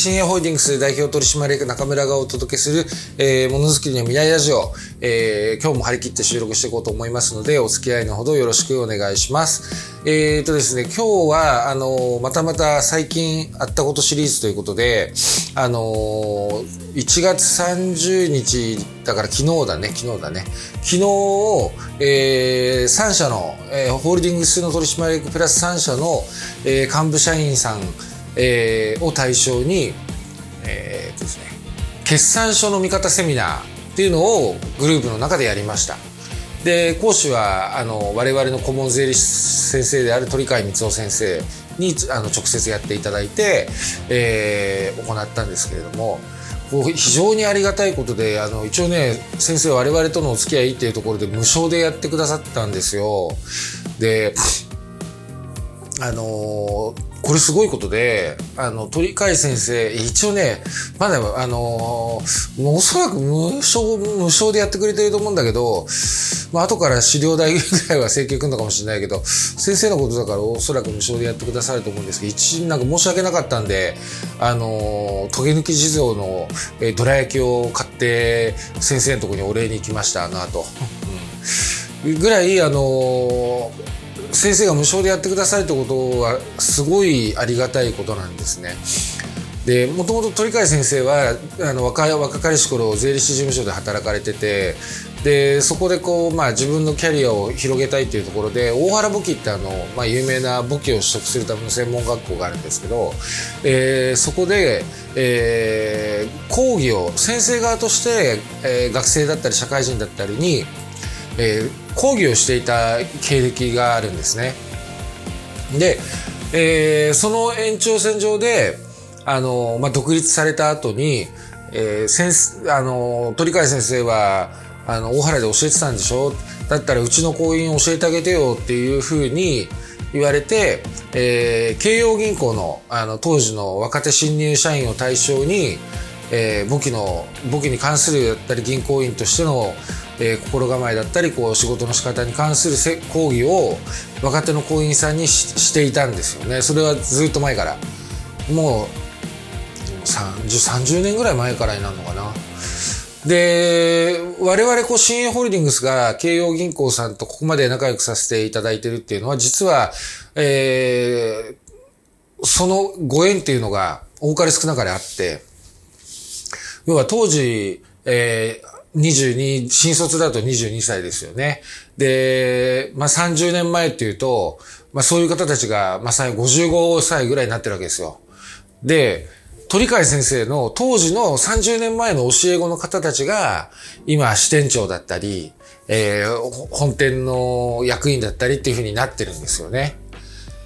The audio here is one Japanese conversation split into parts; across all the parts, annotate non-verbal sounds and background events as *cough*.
新鋭ホールディングス代表取締役中村がお届けする、えー、ものづくりの未来ラジオ、えー、今日も張り切って収録していこうと思いますので、お付き合いのほどよろしくお願いします。えーとですね、今日は、あのまたまた最近あったことシリーズということで、あの1月30日、だから昨日だね、昨日だね。昨日、えー、3社の、えー、ホールディングスの取締役プラス3社の、えー、幹部社員さん、えー、を対象に、えーとですね、決算書の見方セミナーっていうのをグループの中でやりました。で講師はあの我々の顧問税理士先生である鳥飼光夫先生にあの直接やっていただいて、えー、行ったんですけれども非常にありがたいことであの一応ね先生我々とのお付き合いっていうところで無償でやってくださったんですよ。であのこれすごいことで、あの、鳥飼先生、一応ね、まだ、あのー、おそらく無償、無償でやってくれてると思うんだけど、まあ、後から資料代ぐらいは請求くんのかもしれないけど、先生のことだからおそらく無償でやってくださると思うんですけど、一、なんか申し訳なかったんで、あのー、トゲ抜き地蔵の、えー、どら焼きを買って、先生のとこにお礼に行きました、あの後。うん、ぐらい、あのー先生が無償でやってくださるってことはすごいありがたいことなんですね。でもともと鳥飼先生はあの若若かりし頃税理士事務所で働かれててでそこでこう、まあ、自分のキャリアを広げたいというところで大原簿記ってあの、まあ、有名な簿記を取得するための専門学校があるんですけど、えー、そこで、えー、講義を先生側として、えー、学生だったり社会人だったりにえー、講義をしていた経歴があるんですね。で、えー、その延長線上で、あの、まあ、独立された後に、えー、先生、あの、鳥飼先生は、あの、大原で教えてたんでしょ？だったらうちの行員教えてあげてよっていうふうに言われて、えー、慶応銀行の、あの、当時の若手新入社員を対象に、えー、簿記の、簿記に関するだったり銀行員としての、えー、心構えだったりこう仕事の仕方に関する講義を若手の行員さんにしていたんですよね。それはずっと前から。もう 30, 30年ぐらい前からになるのかな。で我々こう新鋭ホールディングスが慶応銀行さんとここまで仲良くさせていただいてるっていうのは実は、えー、そのご縁っていうのが多かれ少なかれあって。要は当時、えー22、新卒だと22歳ですよね。で、まあ、30年前っていうと、まあ、そういう方たちが、まさに55歳ぐらいになってるわけですよ。で、鳥飼先生の当時の30年前の教え子の方たちが、今支店長だったり、えー、本店の役員だったりっていうふうになってるんですよね。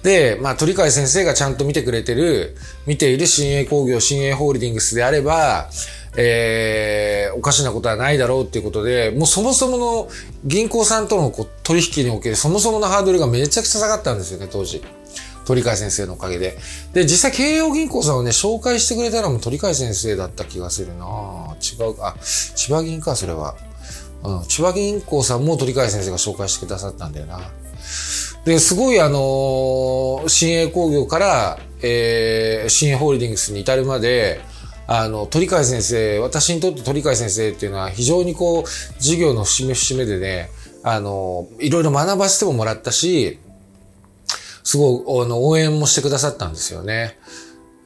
で、まあ、鳥飼先生がちゃんと見てくれてる、見ている新鋭工業、新鋭ホールディングスであれば、えー、おかしなことはないだろうっていうことで、もうそもそもの銀行さんとの取引におけるそもそものハードルがめちゃくちゃ下がったんですよね、当時。鳥飼先生のおかげで。で、実際慶応銀行さんをね、紹介してくれたのも鳥飼先生だった気がするな違う、あ、千葉銀か、それは。うん、千葉銀行さんも鳥飼先生が紹介してくださったんだよな。で、すごいあのー、新鋭工業から、えー、新鋭ホールディングスに至るまで、あの、鳥海先生、私にとって鳥海先生っていうのは非常にこう、授業の節目節目でね、あの、いろいろ学ばせてももらったし、すごい、あの、応援もしてくださったんですよね。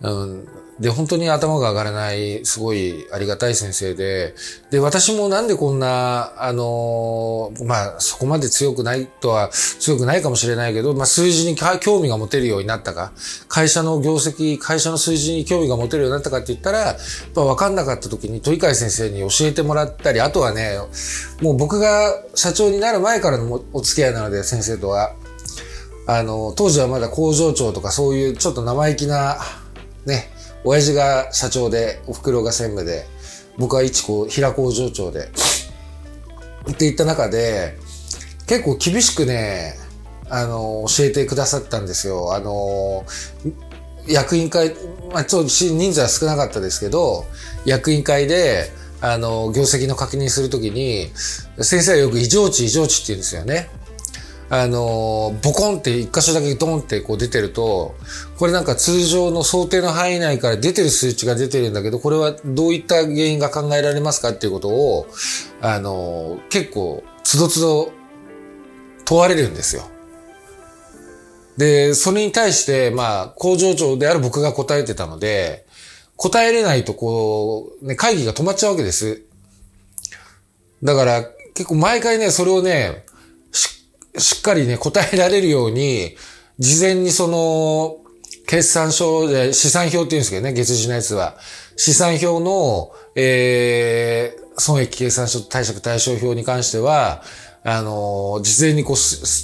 うん、で、本当に頭が上がらない、すごいありがたい先生で、で、私もなんでこんな、あのー、まあ、そこまで強くないとは、強くないかもしれないけど、まあ、数字に興味が持てるようになったか、会社の業績、会社の数字に興味が持てるようになったかって言ったら、やっぱ分かんなかった時に鳥飼先生に教えてもらったり、あとはね、もう僕が社長になる前からのお付き合いなので、先生とは。あの、当時はまだ工場長とかそういうちょっと生意気な、ね、親父が社長で、お袋が専務で、僕は一工、平工場長で、っていった中で、結構厳しくね、あの、教えてくださったんですよ。あの、役員会、まあ、ちょっと人数は少なかったですけど、役員会で、あの、業績の確認するときに、先生はよく異常値異常値って言うんですよね。あの、ボコンって一箇所だけドンってこう出てると、これなんか通常の想定の範囲内から出てる数値が出てるんだけど、これはどういった原因が考えられますかっていうことを、あの、結構、つどつど問われるんですよ。で、それに対して、まあ、工場長である僕が答えてたので、答えれないとこう、ね、会議が止まっちゃうわけです。だから、結構毎回ね、それをね、しっかりね、答えられるように、事前にその、決算書で、試算表って言うんですけどね、月次のやつは。試算表の、えー、損益計算書対策対象表に関しては、あの、事前にこう、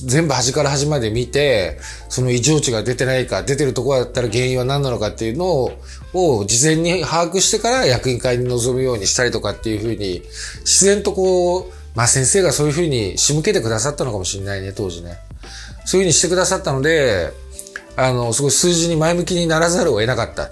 全部端から端まで見て、その異常値が出てないか、出てるとこだったら原因は何なのかっていうのを、を事前に把握してから役員会に臨むようにしたりとかっていうふうに、自然とこう、まあ先生がそういうふうに仕向けてくださったのかもしれないね、当時ね。そういうふうにしてくださったので、あの、すごい数字に前向きにならざるを得なかった。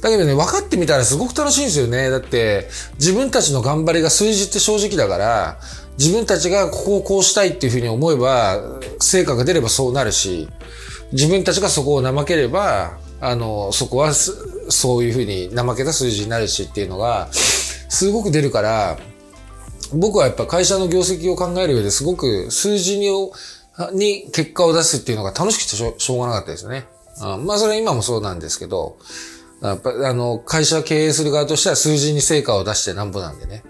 だけどね、分かってみたらすごく楽しいんですよね。だって、自分たちの頑張りが数字って正直だから、自分たちがここをこうしたいっていうふうに思えば、成果が出ればそうなるし、自分たちがそこを怠ければ、あの、そこはそういうふうに怠けた数字になるしっていうのが、すごく出るから、僕はやっぱ会社の業績を考える上ですごく数字にに結果を出すっていうのが楽しくてしょしょうがなかったですね。まあそれは今もそうなんですけど、やっぱあの、会社経営する側としては数字に成果を出してなんぼなんでね。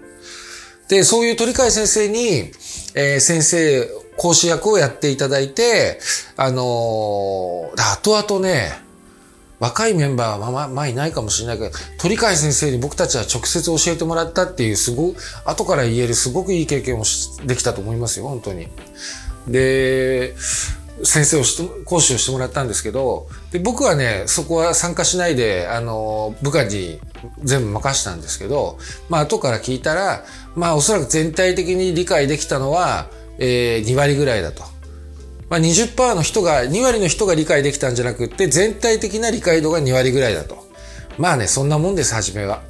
で、そういう鳥海先生に、えー、先生、講師役をやっていただいて、あのー、後々ね、若いメンバーはまあ、まあいないかもしれないけど、鳥海先生に僕たちは直接教えてもらったっていう、すご後から言えるすごくいい経験をできたと思いますよ、本当に。で、先生をして講師をしてもらったんですけど、で、僕はね、そこは参加しないで、あの、部下に全部任したんですけど、まあ、後から聞いたら、まあ、おそらく全体的に理解できたのは、えー、2割ぐらいだと。まあ20%の人が、2割の人が理解できたんじゃなくって、全体的な理解度が2割ぐらいだと。まあね、そんなもんです、初めは。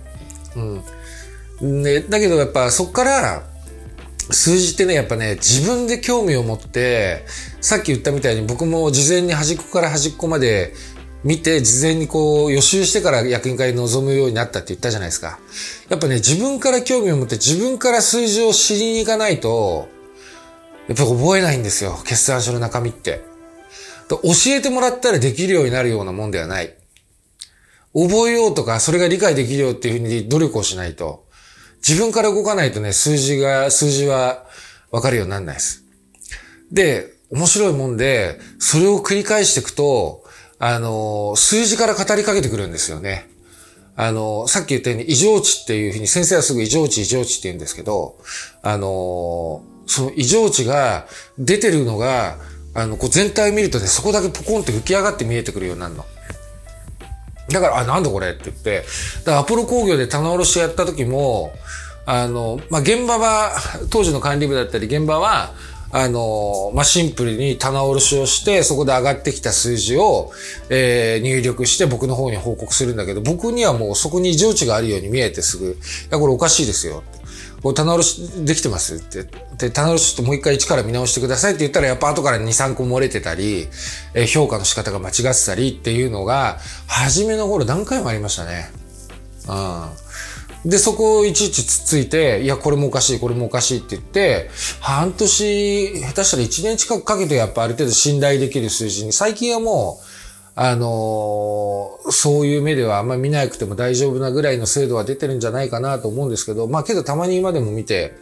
うん。で、だけどやっぱそっから、数字ってね、やっぱね、自分で興味を持って、さっき言ったみたいに僕も事前に端っこから端っこまで見て、事前にこう予習してから役員会に臨むようになったって言ったじゃないですか。やっぱね、自分から興味を持って自分から数字を知りに行かないと、やっぱ覚えないんですよ。決算書の中身って。教えてもらったらできるようになるようなもんではない。覚えようとか、それが理解できるよっていうふうに努力をしないと、自分から動かないとね、数字が、数字はわかるようにならないです。で、面白いもんで、それを繰り返していくと、あの、数字から語りかけてくるんですよね。あの、さっき言ったように異常値っていうふうに先生はすぐ異常値異常値って言うんですけど、あの、その異常値が出てるのが、あの、こう全体見るとね、そこだけポコンって浮き上がって見えてくるようになるの。だから、あ、なんだこれって言って、だからアポロ工業で棚卸しやった時も、あの、まあ、現場は、当時の管理部だったり、現場は、あの、まあ、シンプルに棚卸しをして、そこで上がってきた数字を、えー、入力して僕の方に報告するんだけど、僕にはもうそこに異常値があるように見えてすぐ、いや、これおかしいですよ。こう棚卸しできてます？って。で、棚卸しともう一回一から見直してくださいって言ったら、やっぱ後から2、3個漏れてたり、えー、評価の仕方が間違ってたりっていうのが、初めの頃何回もありましたね。うん。で、そこをいちいちつっついて、いや、これもおかしい、これもおかしいって言って、半年、下手したら1年近くかけてやっぱある程度信頼できる数字に、最近はもう、あのー、そういう目ではあんまり見なくても大丈夫なぐらいの精度は出てるんじゃないかなと思うんですけど、まあけどたまに今でも見て、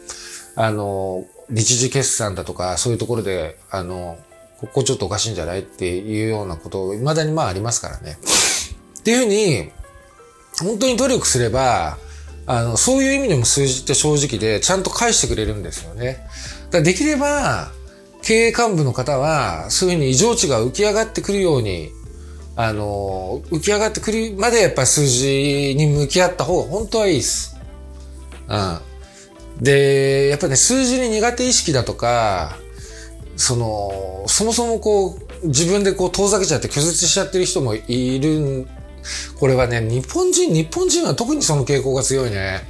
あのー、日時決算だとか、そういうところで、あのー、ここちょっとおかしいんじゃないっていうようなことを未だにまあありますからね。っていうふうに、本当に努力すれば、あの、そういう意味でも数字って正直でちゃんと返してくれるんですよね。だできれば、経営幹部の方は、そういうふうに異常値が浮き上がってくるようにあの、浮き上がってくるまでやっぱり数字に向き合った方が本当はいいです。うん。で、やっぱね、数字に苦手意識だとか、その、そもそもこう、自分でこう遠ざけちゃって拒絶しちゃってる人もいるこれはね、日本人、日本人は特にその傾向が強いね。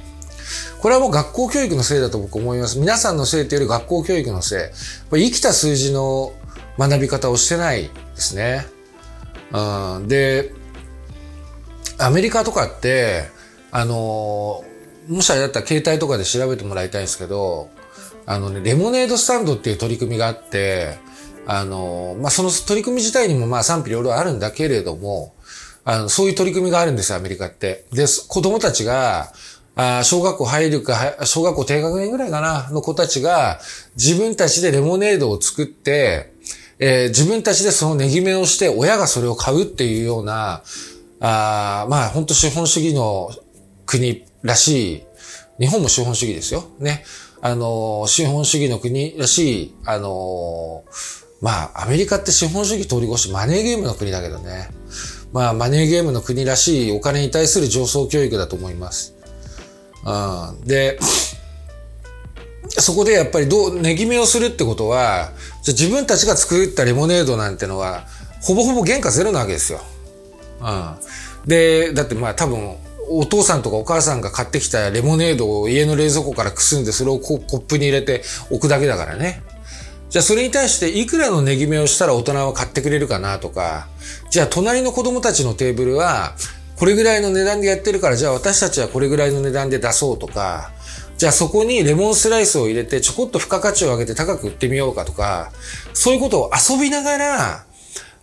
これはもう学校教育のせいだと僕思います。皆さんのせいというより学校教育のせい。生きた数字の学び方をしてないですね。うん、で、アメリカとかって、あの、もしあれだったら携帯とかで調べてもらいたいんですけど、あのね、レモネードスタンドっていう取り組みがあって、あの、まあ、その取り組み自体にもまあ賛否両論あるんだけれども、あの、そういう取り組みがあるんですよ、アメリカって。で、子供たちが、あ小学校入るか、小学校低学年ぐらいかな、の子たちが、自分たちでレモネードを作って、えー、自分たちでその値決めをして、親がそれを買うっていうような、あまあ、本当資本主義の国らしい、日本も資本主義ですよ。ね。あの、資本主義の国らしい、あの、まあ、アメリカって資本主義通り越しマネーゲームの国だけどね。まあ、マネーゲームの国らしいお金に対する上層教育だと思います。うん、で、そこでやっぱりどう、値決めをするってことは、じゃ自分たちが作ったレモネードなんてのは、ほぼほぼ原価ゼロなわけですよ。うん。で、だってまあ多分、お父さんとかお母さんが買ってきたレモネードを家の冷蔵庫からくすんでそれをコップに入れて置くだけだからね。じゃあそれに対していくらの値決めをしたら大人は買ってくれるかなとか、じゃあ隣の子供たちのテーブルはこれぐらいの値段でやってるからじゃあ私たちはこれぐらいの値段で出そうとか、じゃあそこにレモンスライスを入れてちょこっと付加価値を上げて高く売ってみようかとか、そういうことを遊びながら、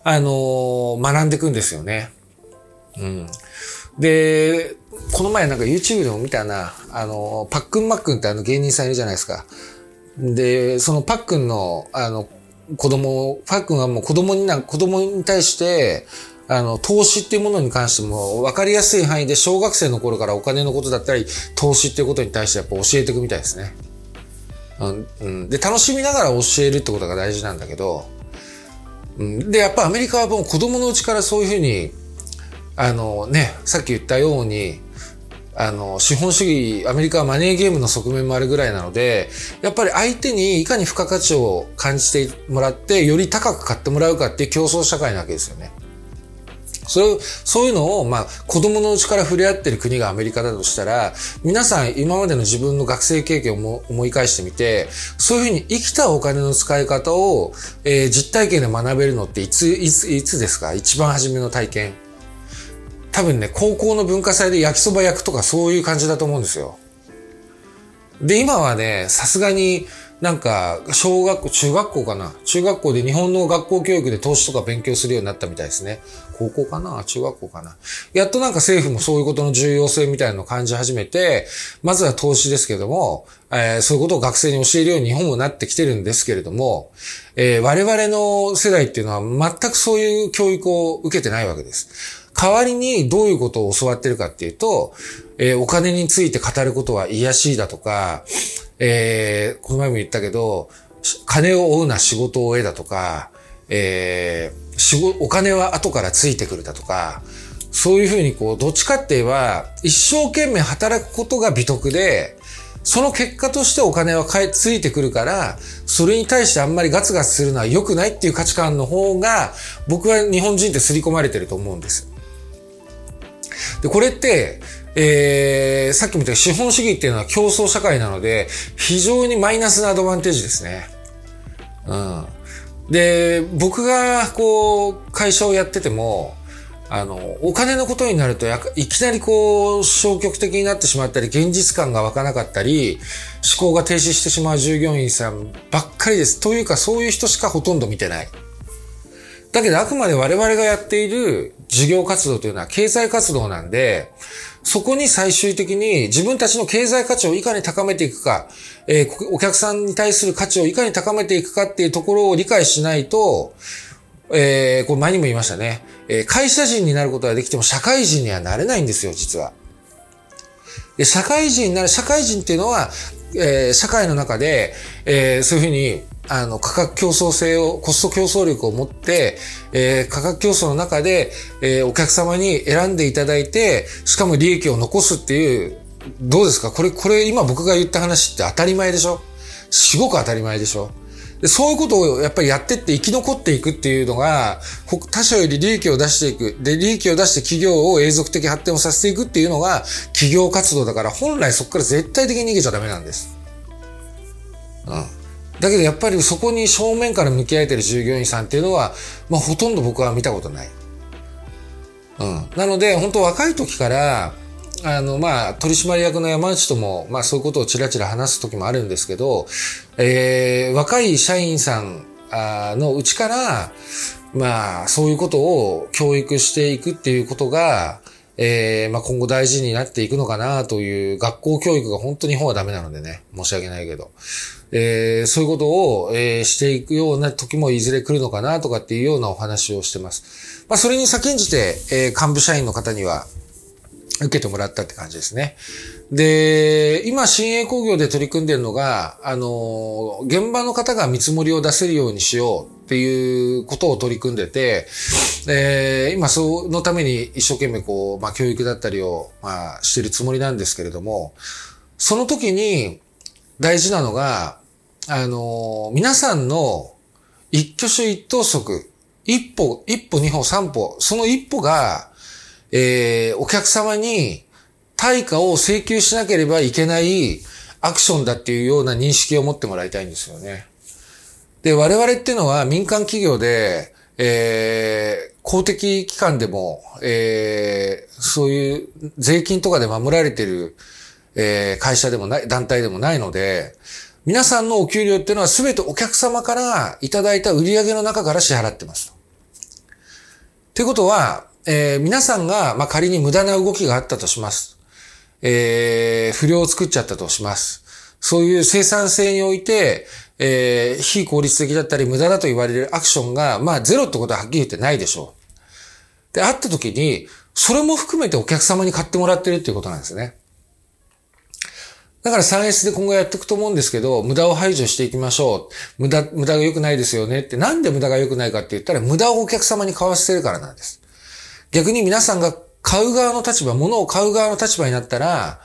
あのー、学んでいくんですよね。うん。で、この前なんか YouTube でも見たな、あの、パックンマックンってあの芸人さんいるじゃないですか。で、そのパックンの、あの、子供、パックンはもう子供にな、子供に対して、あの、投資っていうものに関しても、分かりやすい範囲で小学生の頃からお金のことだったり、投資っていうことに対してやっぱ教えていくみたいですね。うん、で、楽しみながら教えるってことが大事なんだけど、うん、で、やっぱアメリカはもう子供のうちからそういうふうに、あのね、さっき言ったように、あの、資本主義、アメリカはマネーゲームの側面もあるぐらいなので、やっぱり相手にいかに付加価値を感じてもらって、より高く買ってもらうかっていう競争社会なわけですよね。それそういうのを、まあ、子供のうちから触れ合ってる国がアメリカだとしたら、皆さん今までの自分の学生経験を思い返してみて、そういうふうに生きたお金の使い方を、えー、実体験で学べるのっていつ、いつ、いつですか？一番初めの体験。多分ね、高校の文化祭で焼きそば焼くとかそういう感じだと思うんですよ。で、今はね、さすがになんか、小学校、中学校かな？中学校で日本の学校教育で投資とか勉強するようになったみたいですね。高校かな？中学校かな？やっとなんか政府もそういうことの重要性みたいなのを感じ始めて、まずは投資ですけども、えー、そういうことを学生に教えるように日本もなってきてるんですけれども、えー、我々の世代っていうのは全くそういう教育を受けてないわけです。代わりにどういうことを教わってるかっていうと、えー、お金について語ることは癒しいだとか、えー、この前も言ったけど、金を追うな仕事を得だとか、えー、仕事、お金は後からついてくるだとか、そういうふうにこう、どっちかって言えば、一生懸命働くことが美徳で、その結果としてお金はついてくるから、それに対してあんまりガツガツするのは良くないっていう価値観の方が、僕は日本人って刷り込まれてると思うんです。で、これって、えー、さっきも言った資本主義っていうのは競争社会なので、非常にマイナスなアドバンテージですね。うん。で、僕が、こう、会社をやってても、あの、お金のことになるといきなりこう、消極的になってしまったり、現実感が湧かなかったり、思考が停止してしまう従業員さんばっかりです。というか、そういう人しかほとんど見てない。だけど、あくまで我々がやっている事業活動というのは経済活動なんで、そこに最終的に自分たちの経済価値をいかに高めていくか、えー、お客さんに対する価値をいかに高めていくかっていうところを理解しないと、えー、これ前にも言いましたね。えー、会社人になることができても社会人にはなれないんですよ、実は。で社会人になる、社会人っていうのは、えー、社会の中で、えー、そういうふうに、あの、価格競争性を、コスト競争力を持って、えー、価格競争の中で、えー、お客様に選んでいただいて、しかも利益を残すっていう、どうですか？これ、これ今僕が言った話って当たり前でしょ？すごく当たり前でしょ？でそういうことをやっぱりやってって生き残っていくっていうのが、他社より利益を出していく。で、利益を出して企業を永続的発展をさせていくっていうのが企業活動だから、本来そこから絶対的に逃げちゃダメなんです。うん。だけどやっぱりそこに正面から向き合えてる従業員さんっていうのは、まあほとんど僕は見たことない。うん。なので、本当若い時から、あの、まあ、取締役の山内とも、まあ、そういうことをちらちら話す時もあるんですけど、えー、若い社員さんのうちから、まあ、そういうことを教育していくっていうことが、えー、まあ、今後大事になっていくのかなという学校教育が本当に日本はダメなのでね、申し訳ないけど。えー、そういうことを、えー、していくような時もいずれ来るのかなとかっていうようなお話をしてます。まあ、それに先んじて、え、幹部社員の方には、受けてもらったって感じですね。で、今、新鋭工業で取り組んでるのが、あの、現場の方が見積もりを出せるようにしようっていうことを取り組んでて、えー、今、そのために一生懸命こう、まあ、教育だったりを、まあ、してるつもりなんですけれども、その時に大事なのが、あの、皆さんの一挙手一投足、一歩、一歩、二歩、三歩、その一歩が、えー、お客様に対価を請求しなければいけないアクションだっていうような認識を持ってもらいたいんですよね。で、我々っていうのは民間企業で、えー、公的機関でも、えー、そういう税金とかで守られてる、えー、会社でもない、団体でもないので、皆さんのお給料っていうのは全てお客様からいただいた売り上げの中から支払ってます。ということは、えー、皆さんが、まあ、仮に無駄な動きがあったとします。えー、不良を作っちゃったとします。そういう生産性において、えー、非効率的だったり無駄だと言われるアクションが、まあゼロってことははっきり言ってないでしょう。で、あった時に、それも含めてお客様に買ってもらってるっていうことなんですね。だから 3S で今後やっていくと思うんですけど、無駄を排除していきましょう。無駄、無駄が良くないですよねって、なんで無駄が良くないかって言ったら、無駄をお客様に買わせてるからなんです。逆に皆さんが買う側の立場、物を買う側の立場になったら、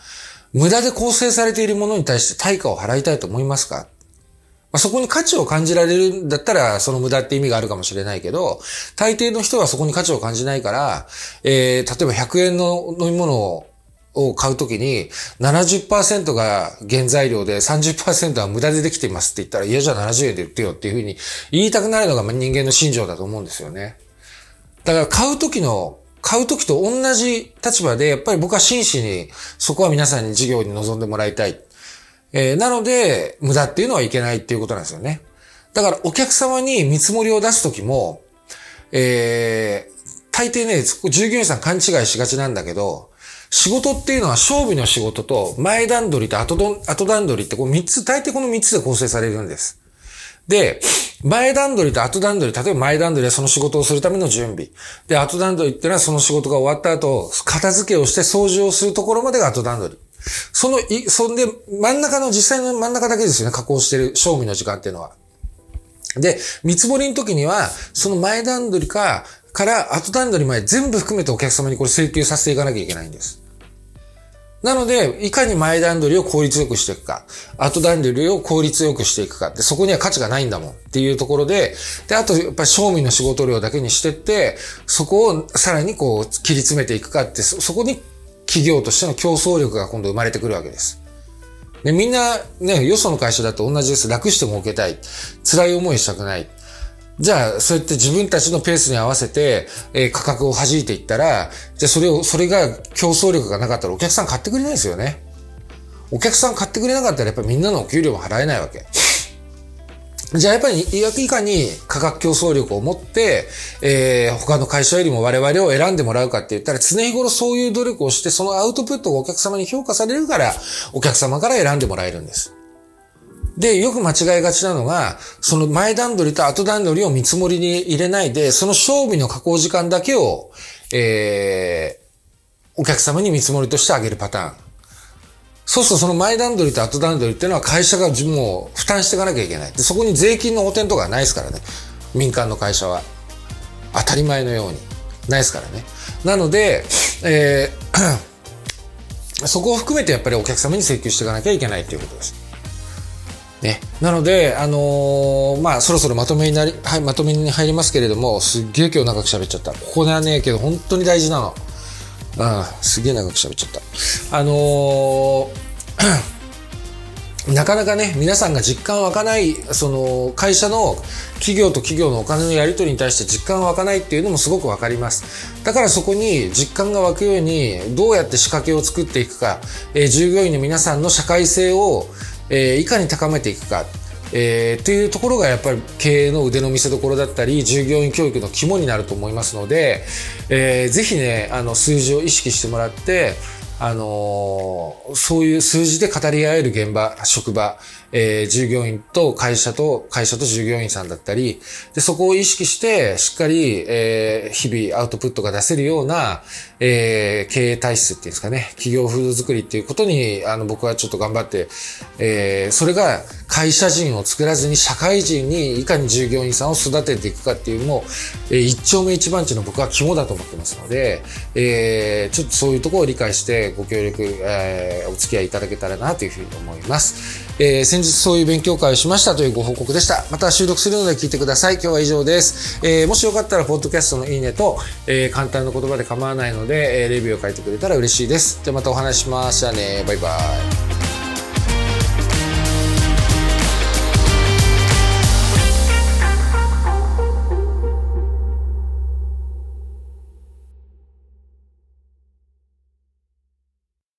無駄で構成されているものに対して対価を払いたいと思いますか？まあ、そこに価値を感じられるんだったら、その無駄って意味があるかもしれないけど、大抵の人はそこに価値を感じないから、えー、例えば100円の飲み物を買うときに70%が原材料で30%は無駄でできていますって言ったら、いやじゃあ70円で売ってよっていうふうに言いたくなるのが人間の心情だと思うんですよね。だから買うときの、買うときと同じ立場で、やっぱり僕は真摯に、そこは皆さんに事業に臨んでもらいたい。えー、なので、無駄っていうのはいけないっていうことなんですよね。だからお客様に見積もりを出すときも、えー、大抵ね、従業員さん勘違いしがちなんだけど、仕事っていうのは勝負の仕事と前段取りと後後段取りってこう三つ、大抵この三つで構成されるんです。で、前段取りと後段取り、例えば前段取りはその仕事をするための準備。で、後段取りってのはその仕事が終わった後、片付けをして掃除をするところまでが後段取り。その、い、そんで、真ん中の実際の真ん中だけですよね、加工してる、賞味の時間っていうのは。で、見積もりの時には、その前段取りか、から後段取りまで全部含めてお客様にこれ請求させていかなきゃいけないんです。なので、いかに前段取りを効率よくしていくか、後段取りを効率よくしていくかで、そこには価値がないんだもんっていうところで、で、あと、やっぱり賞味の仕事量だけにしてって、そこをさらにこう、切り詰めていくかって、そこに企業としての競争力が今度生まれてくるわけです。で、みんなね、よその会社だと同じです。楽して儲けたい。辛い思いしたくない。じゃあ、そうやって自分たちのペースに合わせて、えー、価格を弾いていったら、じゃあそれを、それが競争力がなかったらお客さん買ってくれないですよね。お客さん買ってくれなかったらやっぱりみんなのお給料も払えないわけ。じゃあやっぱりいかに価格競争力を持って、えー、他の会社よりも我々を選んでもらうかって言ったら常日頃そういう努力をしてそのアウトプットがお客様に評価されるからお客様から選んでもらえるんです。で、よく間違いがちなのが、その前段取りと後段取りを見積もりに入れないで、その賞味の加工時間だけを、えー、お客様に見積もりとしてあげるパターン。そうするとその前段取りと後段取りっていうのは会社がもう負担していかなきゃいけない。で、そこに税金の補填とかないですからね。民間の会社は。当たり前のように。ないですからね。なので、えー *clears throat* そこを含めてやっぱりお客様に請求していかなきゃいけないということです。ね。なので、あのー、まあ、そろそろまとめになり、はい、まとめに入りますけれども、すっげえ今日長く喋っちゃった。ここではね、けど本当に大事なの。ああ、すげえ長く喋っちゃった。あのー *clears throat* なかなかね、皆さんが実感湧かない、その、会社の企業と企業のお金のやり取りに対して実感湧かないっていうのもすごくわかります。だからそこに実感が湧くように、どうやって仕掛けを作っていくか、えー、従業員の皆さんの社会性を、えー、いかに高めていくか、えー、っていうところがやっぱり経営の腕の見せ所だったり、従業員教育の肝になると思いますので、えー、ぜひね、あの、数字を意識してもらって、あのー、そういう数字で語り合える現場、職場、えー、従業員と会社と、会社と従業員さんだったり、で、そこを意識して、しっかり、えー、日々アウトプットが出せるような、えー、経営体質っていうんですかね、企業風土作りっていうことに、あの、僕はちょっと頑張って、えー、それが会社人を作らずに社会人にいかに従業員さんを育てていくかっていうのも、えー、一丁目一番地の僕は肝だと思ってますので、えー、ちょっとそういうところを理解してご協力、えー、お付き合いいただけたらなというふうに思います。えー、先日そういう勉強会をしましたというご報告でした。また収録するので聞いてください。今日は以上です。えー、もしよかったら、ポッドキャストのいいねと、えー、簡単な言葉で構わないので、え、レビューを書いてくれたら嬉しいです。ではまたお話しします。じゃあね、バイバイ。